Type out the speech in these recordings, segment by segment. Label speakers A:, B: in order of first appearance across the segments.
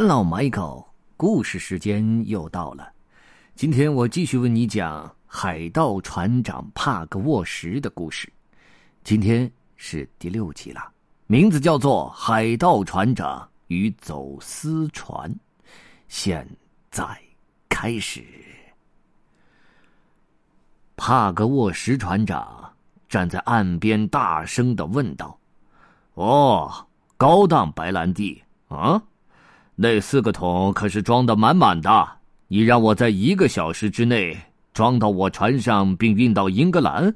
A: Hello, Michael，故事时间又到了。今天我继续为你讲海盗船长帕格沃什的故事。今天是第六集了，名字叫做《海盗船长与走私船》。现在开始。帕格沃什船长站在岸边，大声的问道：“哦，高档白兰地啊？那四个桶可是装的满满的。”你让我在一个小时之内装到我船上，并运到英格兰。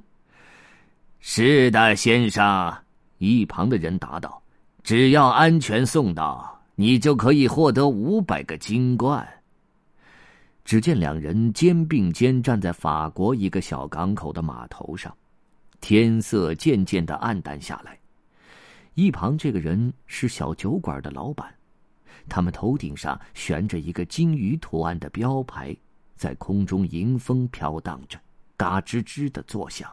A: 是的，先生。一旁的人答道：“只要安全送到，你就可以获得五百个金冠。”只见两人肩并肩站在法国一个小港口的码头上，天色渐渐的暗淡下来。一旁这个人是小酒馆的老板。他们头顶上悬着一个金鱼图案的标牌，在空中迎风飘荡着，嘎吱吱的作响。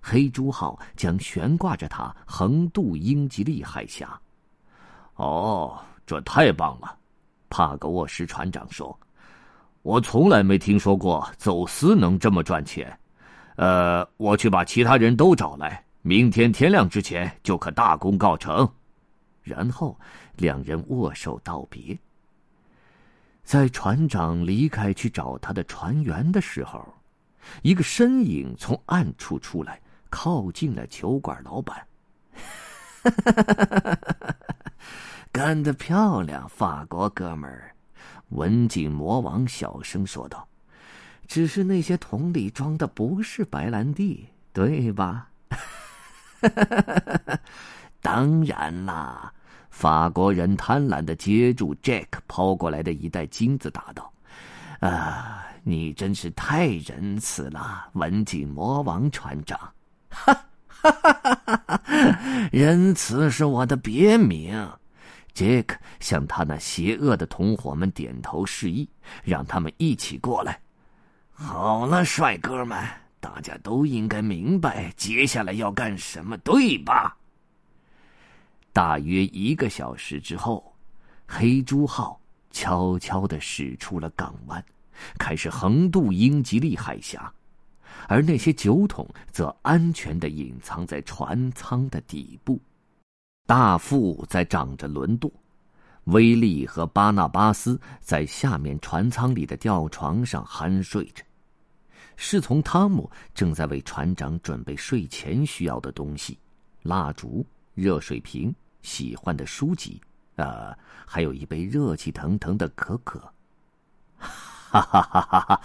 A: 黑猪号将悬挂着它横渡英吉利海峡。哦，这太棒了！帕格沃什船长说：“我从来没听说过走私能这么赚钱。呃，我去把其他人都找来，明天天亮之前就可大功告成。”然后，两人握手道别。在船长离开去找他的船员的时候，一个身影从暗处出来，靠近了酒馆老板。干得漂亮，法国哥们儿！文景魔王小声说道：“只是那些桶里装的不是白兰地，对吧？” 当然啦。法国人贪婪的接住 Jack 抛过来的一袋金子，答道：“啊，你真是太仁慈了，文景魔王船长！哈，哈哈哈哈仁慈是我的别名。”Jack 向他那邪恶的同伙们点头示意，让他们一起过来。好了，帅哥们，大家都应该明白接下来要干什么，对吧？大约一个小时之后，黑猪号悄悄的驶出了港湾，开始横渡英吉利海峡，而那些酒桶则安全的隐藏在船舱的底部。大副在掌着轮舵，威利和巴纳巴斯在下面船舱里的吊床上酣睡着，侍从汤姆正在为船长准备睡前需要的东西：蜡烛、热水瓶。喜欢的书籍，呃，还有一杯热气腾腾的可可。哈哈哈哈哈！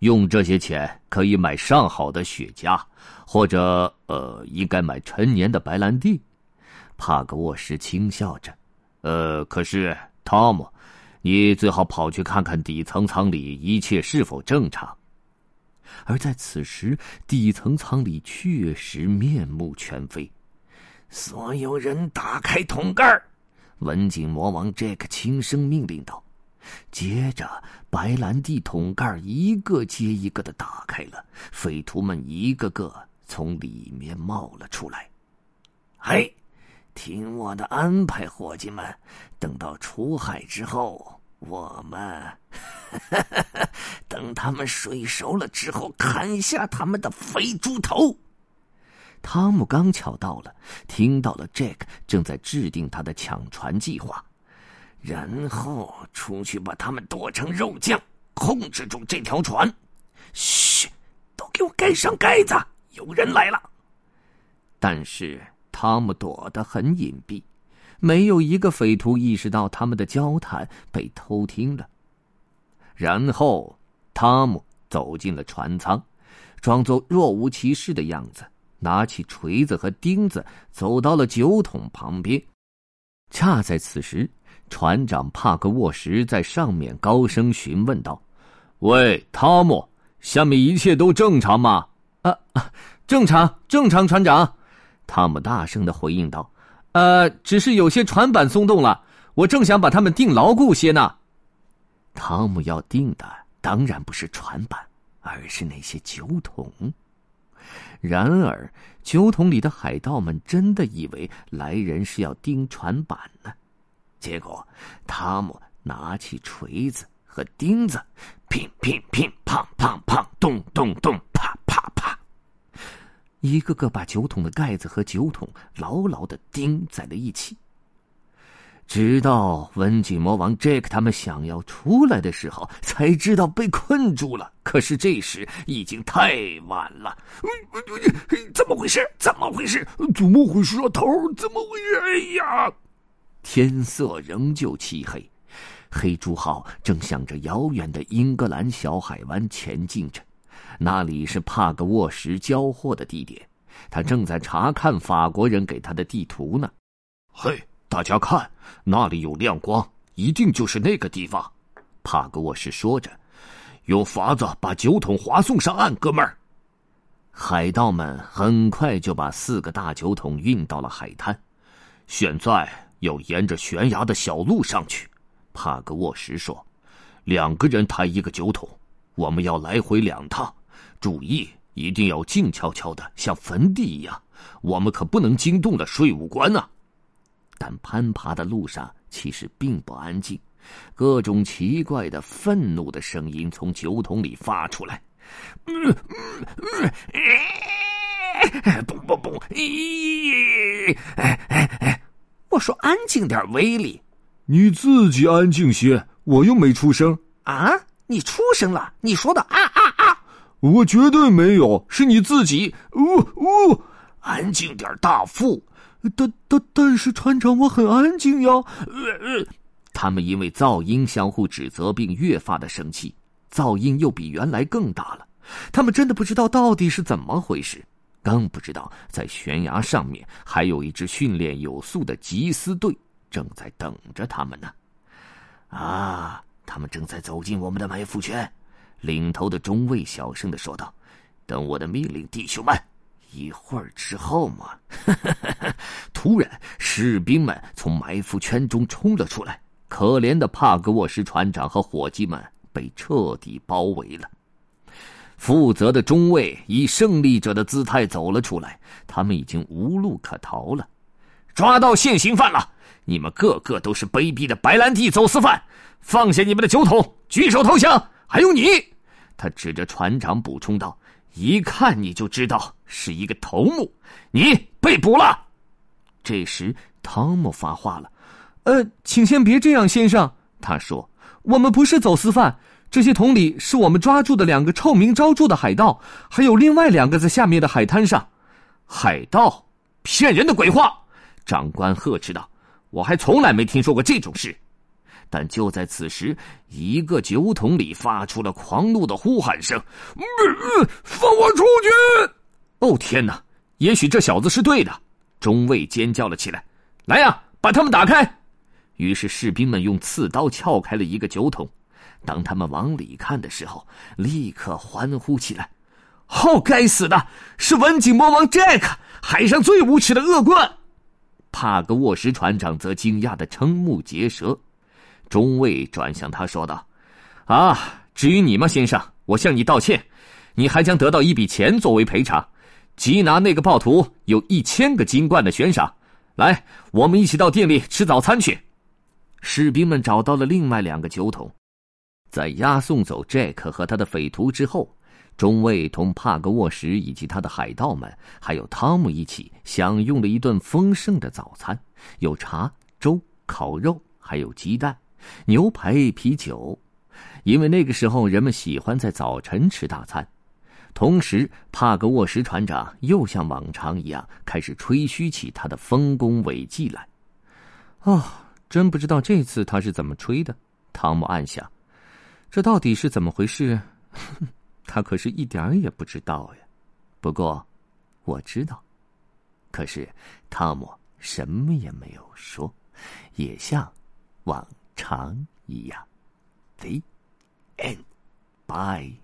A: 用这些钱可以买上好的雪茄，或者呃，应该买陈年的白兰地。帕格沃什轻笑着。呃，可是汤姆，你最好跑去看看底层舱里一切是否正常。而在此时，底层舱里确实面目全非。所有人打开桶盖文景魔王杰克轻声命令道。接着，白兰地桶盖一个接一个的打开了，匪徒们一个个从里面冒了出来。嘿，听我的安排，伙计们！等到出海之后，我们 等他们睡熟了之后，砍下他们的肥猪头。汤姆刚巧到了，听到了 Jack 正在制定他的抢船计划，然后出去把他们剁成肉酱，控制住这条船。嘘，都给我盖上盖子，有人来了。但是汤姆躲得很隐蔽，没有一个匪徒意识到他们的交谈被偷听了。然后汤姆走进了船舱，装作若无其事的样子。拿起锤子和钉子，走到了酒桶旁边。恰在此时，船长帕克沃什在上面高声询问道：“喂，汤姆，下面一切都正常吗？”“啊啊，正常，正常，船长。”汤姆大声的回应道。“呃，只是有些船板松动了，我正想把它们钉牢固些呢。”汤姆要钉的当然不是船板，而是那些酒桶。然而，酒桶里的海盗们真的以为来人是要钉船板呢。结果，汤姆拿起锤子和钉子，乒乒乒，砰砰砰，咚咚咚，啪啪啪，一个个把酒桶的盖子和酒桶牢牢的钉在了一起。直到温景魔王 Jack 他们想要出来的时候，才知道被困住了。可是这时已经太晚了。
B: 怎么回事？怎么回事？怎么回事啊？头怎么回事？哎呀！
A: 天色仍旧漆黑，黑猪号正向着遥远的英格兰小海湾前进着，那里是帕格沃什交货的地点。他正在查看法国人给他的地图呢。
B: 嘿！大家看，那里有亮光，一定就是那个地方。
A: 帕格沃什说着：“
B: 用筏子把酒桶划送上岸，哥们儿。”
A: 海盗们很快就把四个大酒桶运到了海滩。
B: 现在要沿着悬崖的小路上去。帕格沃什说：“两个人抬一个酒桶，我们要来回两趟。注意，一定要静悄悄的，像坟地一样。我们可不能惊动了税务官啊！”
A: 但攀爬的路上其实并不安静，各种奇怪的、愤怒的声音从酒桶里发出来。嗯嗯
B: 嗯，嘣嘣嘣！咦，哎
A: 哎哎！我说安静点，威力，
C: 你自己安静些，我又没出声
D: 啊！你出声了，你说的啊啊啊！
C: 我绝对没有，是你自己。呜呜，
B: 安静点，大副。
C: 但但但是船长，我很安静呀。
A: 呃他们因为噪音相互指责，并越发的生气。噪音又比原来更大了。他们真的不知道到底是怎么回事，更不知道在悬崖上面还有一支训练有素的缉私队正在等着他们呢。
B: 啊，他们正在走进我们的埋伏圈。
A: 领头的中尉小声的说道：“
B: 等我的命令，弟兄们。”一会儿之后嘛，
A: 突然士兵们从埋伏圈中冲了出来。可怜的帕格沃什船长和伙计们被彻底包围了。负责的中尉以胜利者的姿态走了出来，他们已经无路可逃了。
B: 抓到现行犯了！你们个个都是卑鄙的白兰地走私犯！放下你们的酒桶，举手投降！还有你，他指着船长补充道。一看你就知道是一个头目，你被捕了。
A: 这时汤姆发话了：“
E: 呃，请先别这样，先生。”他说：“我们不是走私犯，这些桶里是我们抓住的两个臭名昭著的海盗，还有另外两个在下面的海滩上。”
B: 海盗，骗人的鬼话！长官呵斥道：“我还从来没听说过这种事。”
A: 但就在此时，一个酒桶里发出了狂怒的呼喊声：“
B: 放我出去！”
A: 哦天哪！也许这小子是对的。中尉尖叫了起来：“来呀，把他们打开！”于是士兵们用刺刀撬开了一个酒桶。当他们往里看的时候，立刻欢呼起来：“
B: 哦，该死的，是文景魔王 Jack，海上最无耻的恶棍！”
A: 帕格沃什船长则惊讶的瞠目结舌。中尉转向他说道：“啊，至于你吗，先生，我向你道歉，你还将得到一笔钱作为赔偿。缉拿那个暴徒有一千个金冠的悬赏。来，我们一起到店里吃早餐去。”士兵们找到了另外两个酒桶，在押送走 Jack 和他的匪徒之后，中尉同帕格沃什以及他的海盗们，还有汤姆一起享用了一顿丰盛的早餐，有茶、粥、烤肉，还有鸡蛋。牛排、啤酒，因为那个时候人们喜欢在早晨吃大餐。同时，帕格沃什船长又像往常一样开始吹嘘起他的丰功伟绩来。
E: 哦，真不知道这次他是怎么吹的。汤姆暗想：这到底是怎么回事？他可是一点也不知道呀。不过，我知道。
A: 可是，汤姆什么也没有说，也像往。常一样，The end. Bye.